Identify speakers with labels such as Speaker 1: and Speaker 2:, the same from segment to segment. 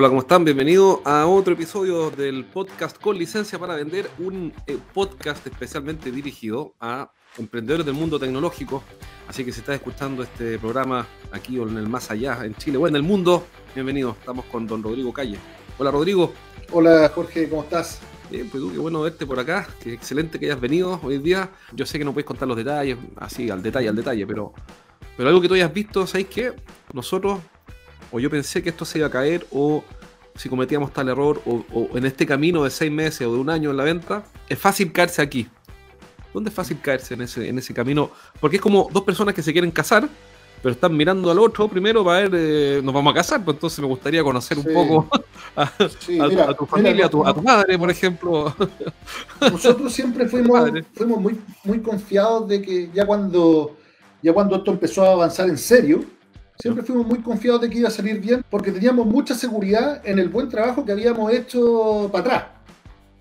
Speaker 1: Hola, ¿cómo están? Bienvenidos a otro episodio del podcast con licencia para vender, un eh, podcast especialmente dirigido a emprendedores del mundo tecnológico. Así que si estás escuchando este programa aquí o en el más allá, en Chile o en el mundo, bienvenido. Estamos con don Rodrigo Calle. Hola, Rodrigo.
Speaker 2: Hola, Jorge, ¿cómo estás?
Speaker 1: Bien, pues tú, qué bueno verte por acá. Qué excelente que hayas venido hoy día. Yo sé que no puedes contar los detalles, así, al detalle, al detalle, pero, pero algo que tú hayas visto, ¿sabéis qué? Nosotros o yo pensé que esto se iba a caer, o si cometíamos tal error, o, en este camino de seis meses o de un año en la venta, es fácil caerse aquí. ¿Dónde es fácil caerse en ese, en ese camino? Porque es como dos personas que se quieren casar, pero están mirando al otro primero para ver, eh, nos vamos a casar, pues entonces me gustaría conocer un poco a, tu familia, a, tu, madre, por ejemplo.
Speaker 2: Nosotros siempre fuimos, fuimos muy, muy confiados de que ya cuando, ya cuando esto empezó a avanzar en serio, Siempre fuimos muy confiados de que iba a salir bien porque teníamos mucha seguridad en el buen trabajo que habíamos hecho para atrás.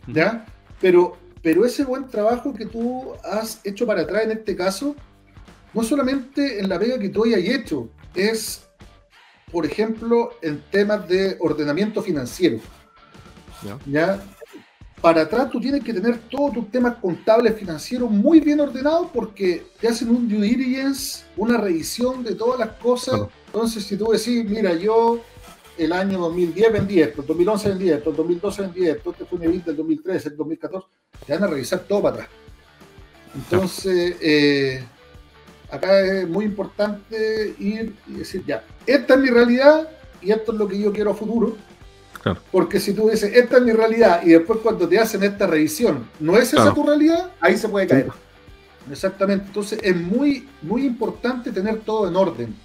Speaker 2: ¿Ya? Pero, pero ese buen trabajo que tú has hecho para atrás en este caso, no solamente en la pega que tú hayas hecho, es, por ejemplo, en temas de ordenamiento financiero. ¿Ya? ¿Ya? Para atrás tú tienes que tener todos tus temas contables financieros muy bien ordenados porque te hacen un due diligence, una revisión de todas las cosas. Entonces, si tú decís, mira, yo el año 2010 vendí esto, el 2011 vendí esto, el 2012 vendí esto, este fue mi vida del 2013, el 2014, te van a revisar todo para atrás. Entonces, eh, acá es muy importante ir y decir, ya, esta es mi realidad y esto es lo que yo quiero a futuro porque si tú dices, esta es mi realidad, y después cuando te hacen esta revisión, ¿no es esa tu realidad? Ahí se puede caer. Exactamente. Entonces es muy, muy importante tener todo en orden.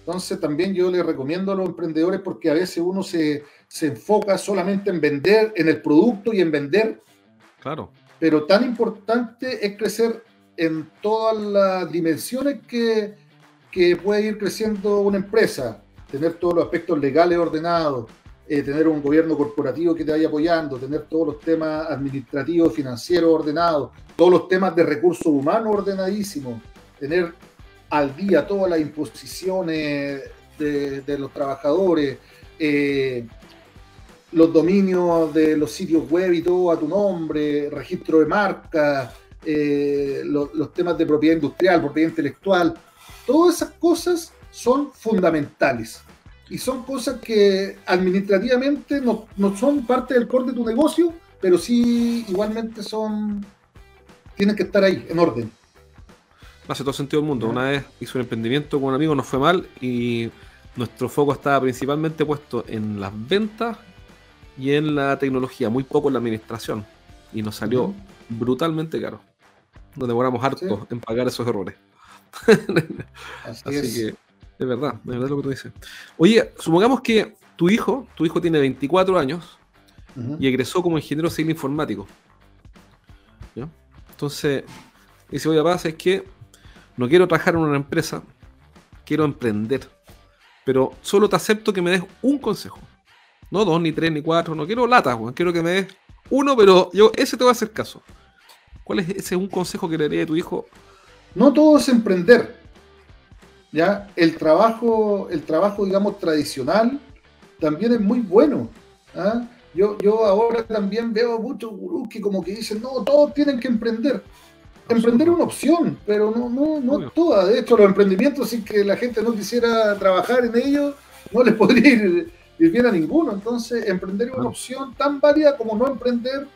Speaker 2: Entonces también yo le recomiendo a los emprendedores porque a veces uno se, enfoca solamente en vender, en el producto y en vender.
Speaker 1: Claro.
Speaker 2: Pero tan importante es crecer en todas las dimensiones que, que puede ir creciendo una empresa. Tener todos los aspectos legales ordenados, eh, tener un gobierno corporativo que te vaya apoyando, tener todos los temas administrativos, financieros ordenados, todos los temas de recursos humanos ordenadísimos, tener al día todas las imposiciones de, los trabajadores, eh, los dominios de los sitios web y todo a tu nombre, registro de marca, eh, los temas de propiedad industrial, propiedad intelectual, todas esas cosas son fundamentales y son cosas que administrativamente no, son parte del core de tu negocio, pero sí igualmente son, tienen que estar ahí, en orden.
Speaker 1: Hace todo sentido el mundo. Una vez hice un emprendimiento con un amigo, nos fue mal y nuestro foco estaba principalmente puesto en las ventas y en la tecnología, muy poco en la administración. Y nos salió brutalmente caro. Nos demoramos harto en pagar esos errores. Así, que de verdad, de verdad lo que tú dices. Oye, supongamos que tu hijo, tu hijo tiene 24 años y egresó como ingeniero civil informático. ¿Ya? Entonces, dice, oye, papá, es que no quiero trabajar en una empresa, quiero emprender. Pero solo te acepto que me des un consejo. No dos, ni tres, ni cuatro, no quiero latas, quiero que me des uno, pero yo ese te voy a hacer caso. ¿Cuál es ese un consejo que le daría a tu hijo?
Speaker 2: No todo es emprender. ¿Ya? El trabajo, el trabajo, digamos, tradicional también es muy bueno. ¿ah? Yo, yo ahora también veo muchos gurús que como que dicen, no, todos tienen que emprender. Emprender es una opción, pero no, no, no toda. De hecho, los emprendimientos, sin que la gente no quisiera trabajar en ellos, no les podría ir, bien a ninguno. Entonces, emprender es una opción tan válida como no emprender.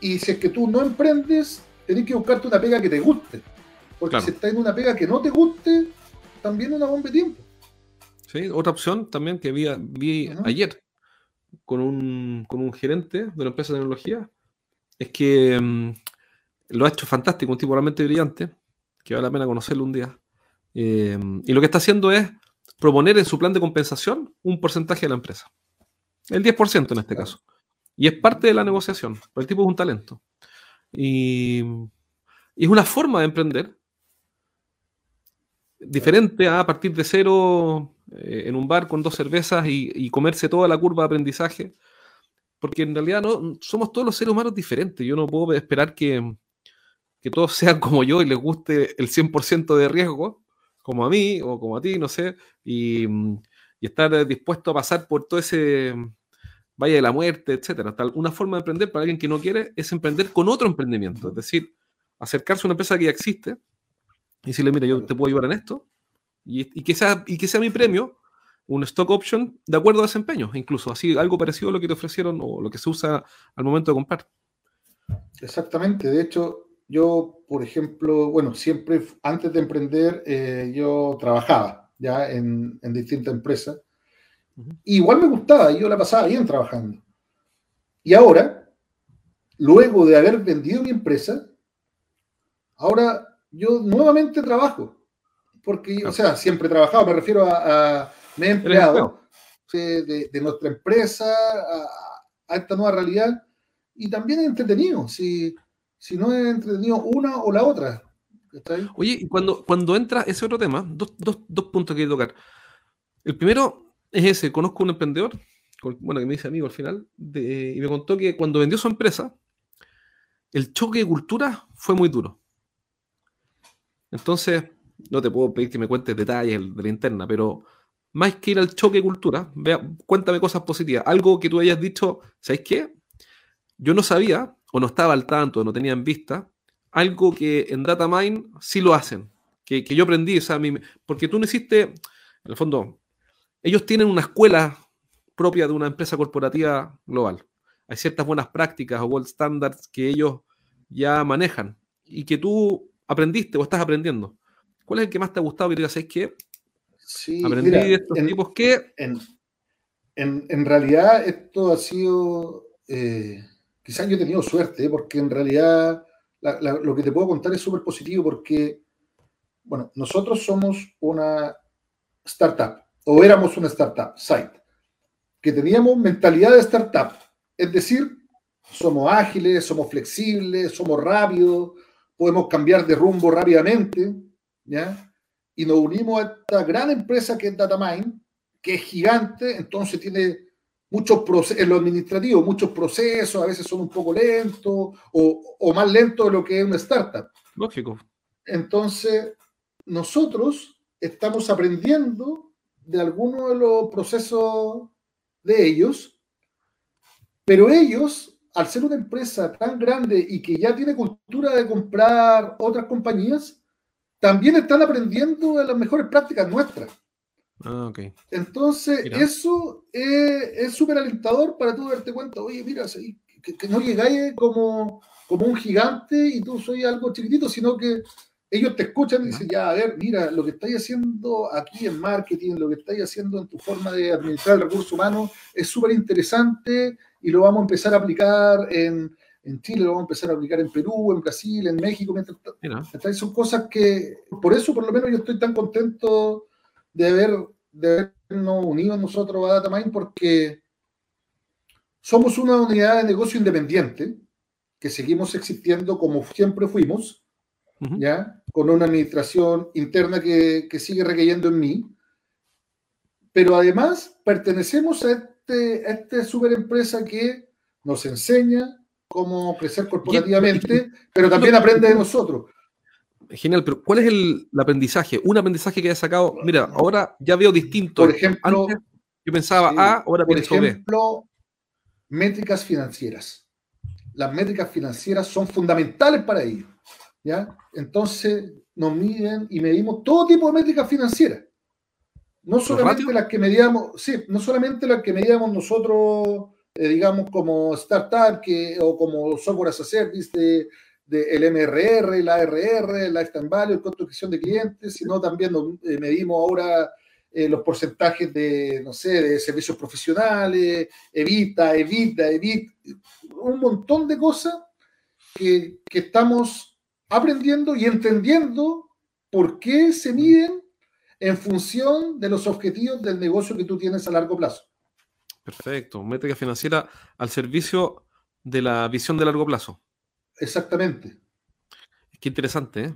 Speaker 2: Y si es que tú no emprendes, tenés que buscarte una pega que te guste. Porque si estás en una pega que no te guste, también una bomba de tiempo.
Speaker 1: Sí, otra opción también que vi, vi ayer con un, con un, gerente de una empresa de tecnología es que mm, lo ha hecho fantástico, un tipo realmente brillante, que vale la pena conocerlo un día. Eh, y lo que está haciendo es proponer en su plan de compensación un porcentaje de la empresa. El 10% en este caso. Y es parte de la negociación, el tipo es un talento. Y, es una forma de emprender diferente a, partir de cero eh, en un bar con dos cervezas y, comerse toda la curva de aprendizaje. Porque en realidad no somos todos los seres humanos diferentes. Yo no puedo esperar que, que todos sean como yo y les guste el 100% de riesgo, como a mí o como a ti, no sé, y, y estar dispuesto a pasar por todo ese Valle de la Muerte, etcétera. Tal, una forma de emprender para alguien que no quiere es emprender con otro emprendimiento, es decir, acercarse a una empresa que ya existe y decirle, mira, yo te puedo ayudar en esto y, que, sea, y que sea mi premio un stock option de acuerdo a desempeño, incluso así algo parecido a lo que te ofrecieron o lo que se usa al momento de comprar.
Speaker 2: Exactamente, de hecho, yo, por ejemplo, bueno, siempre antes de emprender, eh, yo trabajaba ya en, en distintas empresas igual me gustaba, yo la pasaba bien trabajando. Y ahora, luego de haber vendido mi empresa, ahora yo nuevamente trabajo. Porque, o sea, siempre he trabajado, me refiero a, me he empleado de, nuestra empresa a, esta nueva realidad y también he entretenido. Si, si no he entretenido una o la otra.
Speaker 1: Oye, y cuando, cuando entra ese otro tema, dos, dos, dos puntos que hay que tocar. El primero, es ese. Conozco un emprendedor, bueno, que me dice amigo al final, y me contó que cuando vendió su empresa, el choque de cultura fue muy duro. Entonces, no te puedo pedir que me cuentes detalles de la interna, pero más que ir al choque de cultura, vea, cuéntame cosas positivas. Algo que tú hayas dicho, ¿sabes qué? Yo no sabía, o no estaba al tanto, no tenía en vista, algo que en DataMine sí lo hacen, que, yo aprendí, o sea, porque tú no hiciste, en el fondo, ellos tienen una escuela propia de una empresa corporativa global. Hay ciertas buenas prácticas o gold standards que ellos ya manejan y que tú aprendiste o estás aprendiendo. ¿Cuál es el que más te ha gustado y digas, es que aprendí de estos tipos que...
Speaker 2: En, realidad esto ha sido... Eh, quizás yo he tenido suerte, porque en realidad lo que te puedo contar es súper positivo porque, bueno, nosotros somos una startup o éramos una startup, site, que teníamos mentalidad de startup, es decir, somos ágiles, somos flexibles, somos rápidos, podemos cambiar de rumbo rápidamente, ¿ya? Y nos unimos a esta gran empresa que es DataMine, que es gigante, entonces tiene muchos procesos, en lo administrativo, muchos procesos, a veces son un poco lentos o, o más lentos de lo que es una startup.
Speaker 1: Lógico.
Speaker 2: Entonces, nosotros estamos aprendiendo de algunos de los procesos de ellos, pero ellos, al ser una empresa tan grande y que ya tiene cultura de comprar otras compañías, también están aprendiendo de las mejores prácticas nuestras.
Speaker 1: Ah,
Speaker 2: Entonces, eso es súper alentador para tú darte cuenta, oye, mira, que, no llegáis como, como un gigante y tú soy algo chiquitito, sino que ellos te escuchan y dicen, ya, a ver, mira, lo que estáis haciendo aquí en marketing, lo que estáis haciendo en tu forma de administrar el recurso humano es súper interesante y lo vamos a empezar a aplicar en, Chile, lo vamos a empezar a aplicar en Perú, en Brasil, en México. Mientras, son cosas que, por eso por lo menos yo estoy tan contento de, haber, de habernos unido nosotros a DataMind porque somos una unidad de negocio independiente que seguimos existiendo como siempre fuimos ¿ya? Con una administración interna que, sigue requiriendo en mí. Pero además pertenecemos a este, esta super empresa que nos enseña cómo crecer corporativamente, pero también aprende de nosotros.
Speaker 1: Genial, pero ¿cuál es el, aprendizaje? Un aprendizaje que hayas sacado. Mira, ahora ya veo distinto.
Speaker 2: Por ejemplo,
Speaker 1: yo pensaba A, ahora
Speaker 2: por ejemplo, métricas financieras. Las métricas financieras son fundamentales para ello. ¿ya? Entonces nos miden y medimos todo tipo de métricas financieras. No solamente las que medíamos, sí, no solamente las que medíamos nosotros, eh, digamos, como startup que, o como software as a service de, el MRR, el ARR, el lifetime value, el costo de adquisición de clientes, sino también eh, medimos ahora eh, los porcentajes de, no sé, de servicios profesionales, Evita, Evita, Evit, un montón de cosas que, que estamos aprendiendo y entendiendo por qué se miden en función de los objetivos del negocio que tú tienes a largo plazo.
Speaker 1: Perfecto. Métrica financiera al servicio de la visión de largo plazo.
Speaker 2: Exactamente.
Speaker 1: Qué interesante, ¿eh?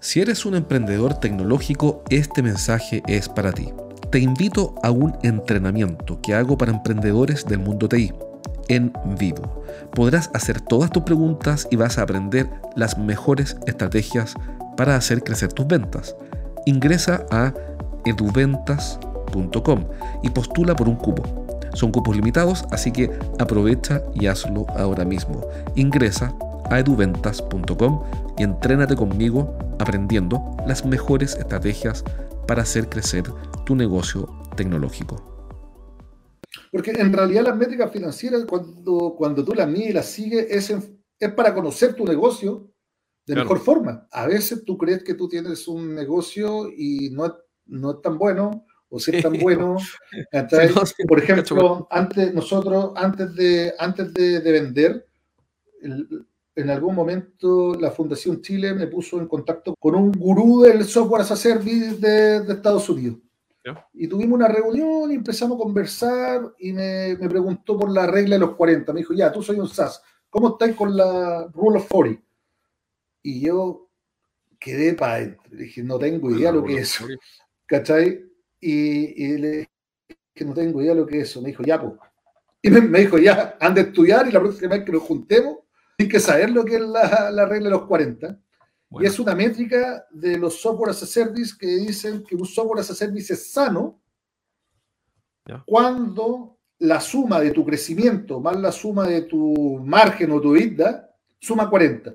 Speaker 1: Si eres un emprendedor tecnológico, este mensaje es para ti. Te invito a un entrenamiento que hago para emprendedores del mundo TI en vivo. Podrás hacer todas tus preguntas y vas a aprender las mejores estrategias para hacer crecer tus ventas. Ingresa a eduventas.com y postula por un cupo. Son cupos limitados, así que aprovecha y hazlo ahora mismo. Ingresa a eduventas.com y entrénate conmigo aprendiendo las mejores estrategias para hacer crecer tu negocio tecnológico.
Speaker 2: Porque en realidad las métricas financieras, cuando, tú las mides y las sigues, es, es para conocer tu negocio de mejor forma. A veces tú crees que tú tienes un negocio y no, no es tan bueno, o si es tan bueno. Por ejemplo, antes, nosotros, antes de, antes de, vender, en algún momento la Fundación Chile me puso en contacto con un gurú del software as a service de, de Estados Unidos. Y tuvimos una reunión y empezamos a conversar y me, me, preguntó por la regla de los 40. Me dijo, ya, tú soy un SAS, ¿cómo estás con la Rule of 40? Y yo quedé para adentro. Dije, no tengo idea lo que es eso. ¿Cachai? Y, y, le dije que no tengo idea lo que es eso. Me dijo, ya, pues. Y me, dijo, ya, han de estudiar y la próxima vez que nos juntemos, hay que saber lo que es la, la regla de los 40. Y es una métrica de los software as a service que dicen que un software as a service es sano cuando la suma de tu crecimiento más la suma de tu margen o tu vida suma 40.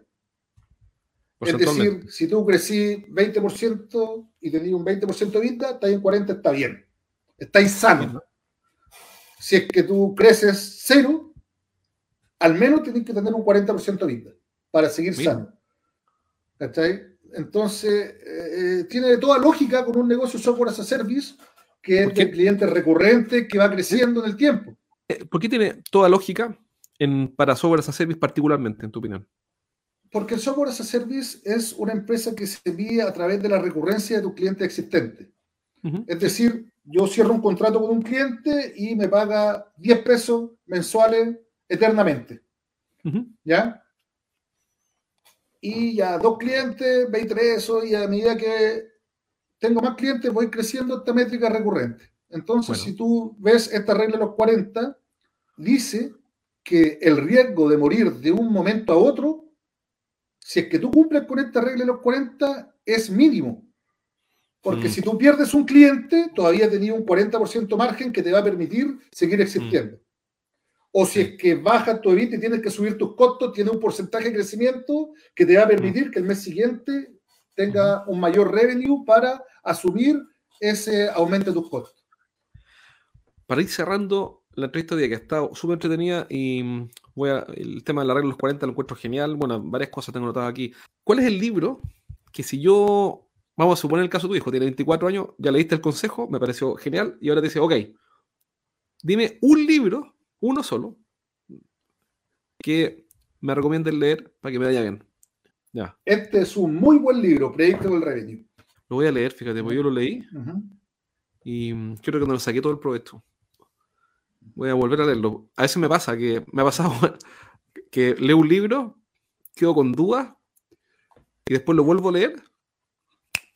Speaker 2: Es decir, si tú crecí 20% y tenías un 20% de vida, está en 40, está bien. Estáis sano. Si es que tú creces cero, al menos tienes que tener un 40% de vida para seguir sano. ¿Cachai? Entonces, eh, tiene toda lógica con un negocio software as a service que es de cliente recurrente que va creciendo en el tiempo.
Speaker 1: Eh, ¿Por qué tiene toda lógica en, para software as a service particularmente, en tu opinión?
Speaker 2: Porque el software as a service es una empresa que se envía a través de la recurrencia de tu cliente existente. Es decir, yo cierro un contrato con un cliente y me paga 10 pesos mensuales eternamente. ¿Ya? y ya dos clientes, 20 eso, y a medida que tengo más clientes voy creciendo esta métrica recurrente. Entonces, si tú ves esta regla de los 40, dice que el riesgo de morir de un momento a otro, si es que tú cumples con esta regla de los 40, es mínimo. Porque mm. si tú pierdes un cliente, todavía tenías un 40% margen que te va a permitir seguir existiendo. O si es que baja tu EBITDA y tienes que subir tus costos, tiene un porcentaje de crecimiento que te va a permitir que el mes siguiente tenga un mayor revenue para asumir ese aumento de tus costos.
Speaker 1: Para ir cerrando la entrevista de día que ha estado súper entretenida y mm, voy a, el tema de la regla de los 40 lo encuentro genial. Bueno, varias cosas tengo notadas aquí. ¿Cuál es el libro que si yo, vamos a suponer el caso de tu hijo, tiene 24 años, ya leíste el consejo, me pareció genial y ahora te dice, ok, dime un libro uno solo, que me recomienden leer para que me vaya bien.
Speaker 2: Ya. Este es un muy buen libro, Predictable Revenue.
Speaker 1: Lo voy a leer, fíjate, porque yo lo leí y creo que no lo saqué todo el provecho. Voy a volver a leerlo. A veces me pasa que me ha pasado que leo un libro, quedo con dudas y después lo vuelvo a leer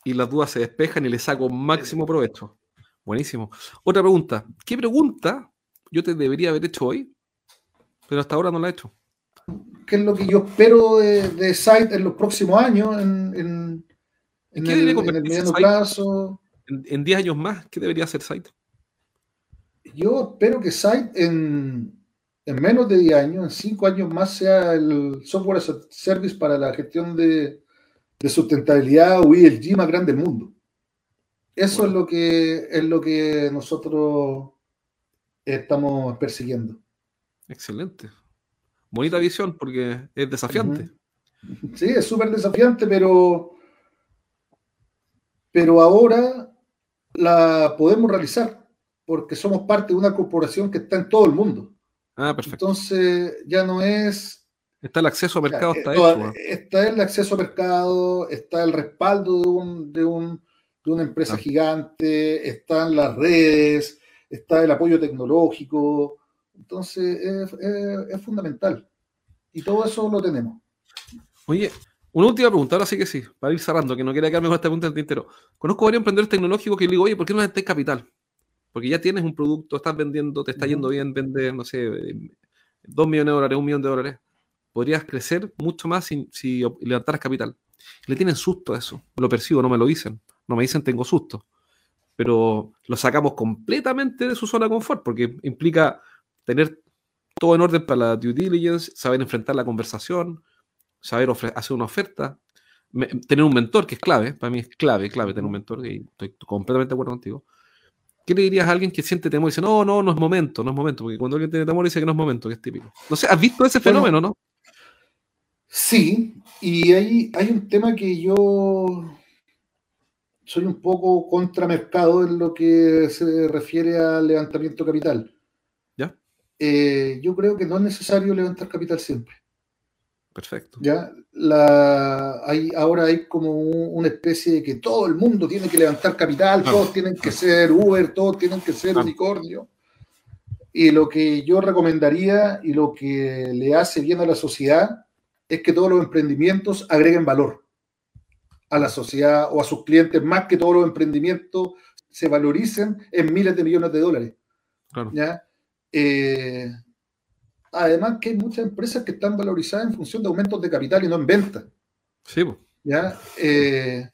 Speaker 1: y las dudas se despejan y le saco máximo provecho. Buenísimo. Otra pregunta. ¿Qué pregunta yo te debería haber hecho hoy, pero hasta ahora no la he hecho.
Speaker 2: ¿Qué es lo que yo espero de, de Site en los próximos años? En, en, en el, el, mediano plazo.
Speaker 1: En 10 años más, ¿qué debería hacer Site?
Speaker 2: Yo espero que Site en, menos de 10 años, en 5 años más, sea el software as a service para la gestión de, de sustentabilidad o ESG más grande del mundo. Eso es lo que es lo que nosotros estamos persiguiendo.
Speaker 1: Excelente. Bonita visión porque es desafiante.
Speaker 2: Sí, es súper desafiante, pero, pero ahora la podemos realizar porque somos parte de una corporación que está en todo el mundo.
Speaker 1: Ah, perfecto.
Speaker 2: Entonces ya no es...
Speaker 1: Está el acceso a mercado,
Speaker 2: está, hecho, está el acceso a mercado, está el respaldo de, un, de, un, de una empresa ah. gigante, están las redes, está el apoyo tecnológico. Entonces, es, fundamental. Y todo eso lo tenemos.
Speaker 1: Oye, una última pregunta, ahora sí que sí, para ir cerrando, que no quiera quedarme con esta pregunta del tintero. Conozco varios emprendedores tecnológicos que le digo, oye, ¿por qué no necesitas capital? Porque ya tienes un producto, estás vendiendo, te está yendo bien, vende, no sé, dos millones de dólares, un millón de dólares. Podrías crecer mucho más si, si levantaras capital. Le tienen susto a eso. Lo percibo, no me lo dicen. No me dicen tengo susto. Pero lo sacamos completamente de su zona de confort porque implica tener todo en orden para la due diligence, saber enfrentar la conversación, saber hacer una oferta, tener un mentor, que es clave, para mí es clave, clave tener un mentor, y estoy completamente de acuerdo contigo. ¿Qué le dirías a alguien que siente temor y dice, no, no, no es momento, no es momento? Porque cuando alguien tiene temor dice que no es momento, que es típico. No sé, ¿has visto ese fenómeno, no?
Speaker 2: Sí, y hay, hay un tema que yo soy un poco contramercado en lo que se refiere al levantamiento capital.
Speaker 1: ¿Ya?
Speaker 2: Eh, yo creo que no es necesario levantar capital siempre.
Speaker 1: Perfecto.
Speaker 2: ¿Ya? La, hay, ahora hay como una especie de que todo el mundo tiene que levantar capital, todos tienen que ser Uber, todos tienen que ser unicornio. Y lo que yo recomendaría y lo que le hace bien a la sociedad es que todos los emprendimientos agreguen valor a la sociedad o a sus clientes, más que todos los emprendimientos se valoricen en miles de millones de dólares. ¿ya? Eh, Además que hay muchas empresas que están valorizadas en función de aumentos de capital y no en venta.
Speaker 1: Sí.
Speaker 2: ¿Ya? Eh,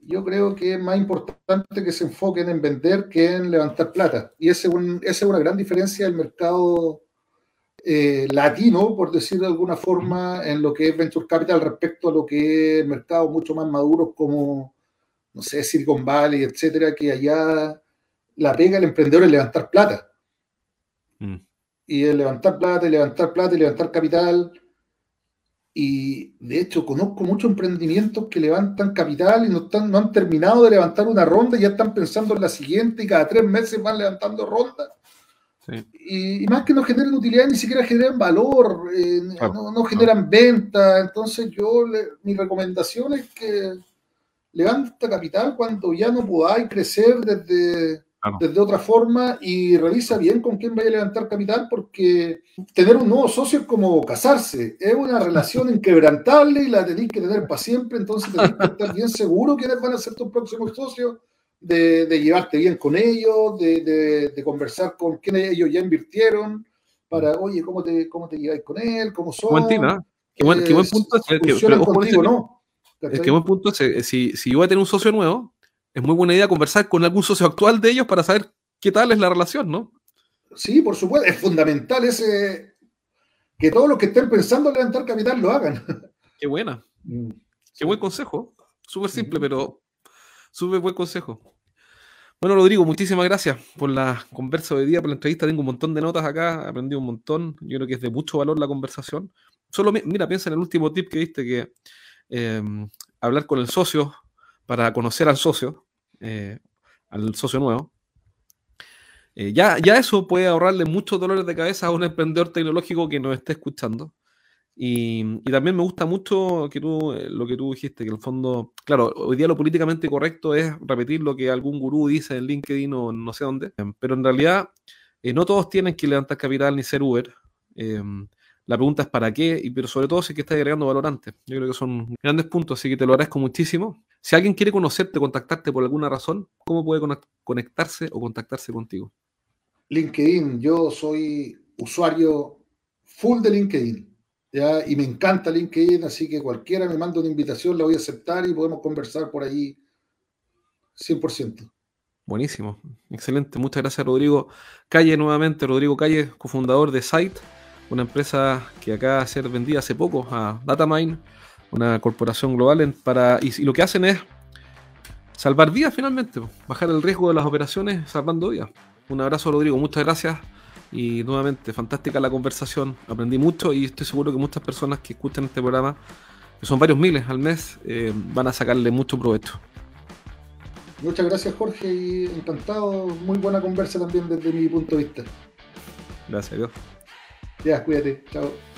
Speaker 2: yo creo que es más importante que se enfoquen en vender que en levantar plata. Y esa es una gran diferencia del mercado eh, latino, por decir de alguna forma, en lo que es Venture Capital respecto a lo que es mercados mucho más maduros como, no sé, Silicon Valley, etcétera, que allá la pega el emprendedor es levantar plata. Mm y es levantar plata y levantar plata y levantar capital. Y de hecho conozco muchos emprendimientos que levantan capital y no, están, no han terminado de levantar una ronda y ya están pensando en la siguiente y cada tres meses van levantando ronda. Y, más que no generan utilidad, ni siquiera generan valor, eh, no, generan venta. Entonces yo, mi recomendación es que levanta capital cuando ya no podáis crecer desde desde otra forma y revisa bien con quién vaya a levantar capital porque tener un nuevo socio es como casarse, es una relación inquebrantable y la tenéis que tener para siempre, entonces tenéis que estar bien seguro quiénes van a ser tus próximos socios, de, llevarte bien con ellos, de, conversar con quienes ellos ya invirtieron, para, oye, ¿cómo te, cómo te lleváis con él? ¿Cómo son?
Speaker 1: Buen ¿ah? qué, buen, qué buen punto es. Que, contigo, ¿no? Es que buen punto si, si yo voy a tener un socio nuevo, es muy buena idea conversar con algún socio actual de ellos para saber qué tal es la relación, ¿no?
Speaker 2: Sí, por supuesto, es fundamental ese que todos los que estén pensando en levantar capital lo hagan.
Speaker 1: Qué buena. Mm. Qué buen consejo. Súper simple, pero súper buen consejo. Bueno, Rodrigo, muchísimas gracias por la conversa de hoy día, por la entrevista. Tengo un montón de notas acá, aprendí un montón. Yo creo que es de mucho valor la conversación. Solo, mira, piensa en el último tip que viste, que eh, hablar con el socio para conocer al socio, eh, al socio nuevo. Eh, ya, ya eso puede ahorrarle muchos dolores de cabeza a un emprendedor tecnológico que nos esté escuchando. Y, también me gusta mucho que tú, eh, lo que tú dijiste, que en el fondo, claro, hoy día lo políticamente correcto es repetir lo que algún gurú dice en LinkedIn o no sé dónde, pero en realidad no todos tienen que levantar capital ni ser Uber. La pregunta es para qué, y, pero sobre todo si es que estás agregando valor antes. Yo creo que son grandes puntos, así que te lo agradezco muchísimo. Si alguien quiere conocerte, contactarte por alguna razón, ¿cómo puede conectarse o contactarse contigo?
Speaker 2: LinkedIn, yo soy usuario full de LinkedIn. ¿ya? Y me encanta LinkedIn, así que cualquiera me manda una invitación, la voy a aceptar y podemos conversar por ahí 100%.
Speaker 1: Buenísimo, excelente. Muchas gracias, Rodrigo Calle, nuevamente. Rodrigo Calle, cofundador de Site una empresa que acaba de ser vendida hace poco a Datamine, una corporación global, para, y, lo que hacen es salvar vidas finalmente, bajar el riesgo de las operaciones salvando vidas. Un abrazo Rodrigo, muchas gracias y nuevamente fantástica la conversación, aprendí mucho y estoy seguro que muchas personas que escuchan este programa, que son varios miles al mes, eh, van a sacarle mucho provecho.
Speaker 2: Muchas gracias Jorge y encantado, muy buena conversa también desde mi punto de vista.
Speaker 1: Gracias Dios.
Speaker 2: Ya, cuídate. Chao.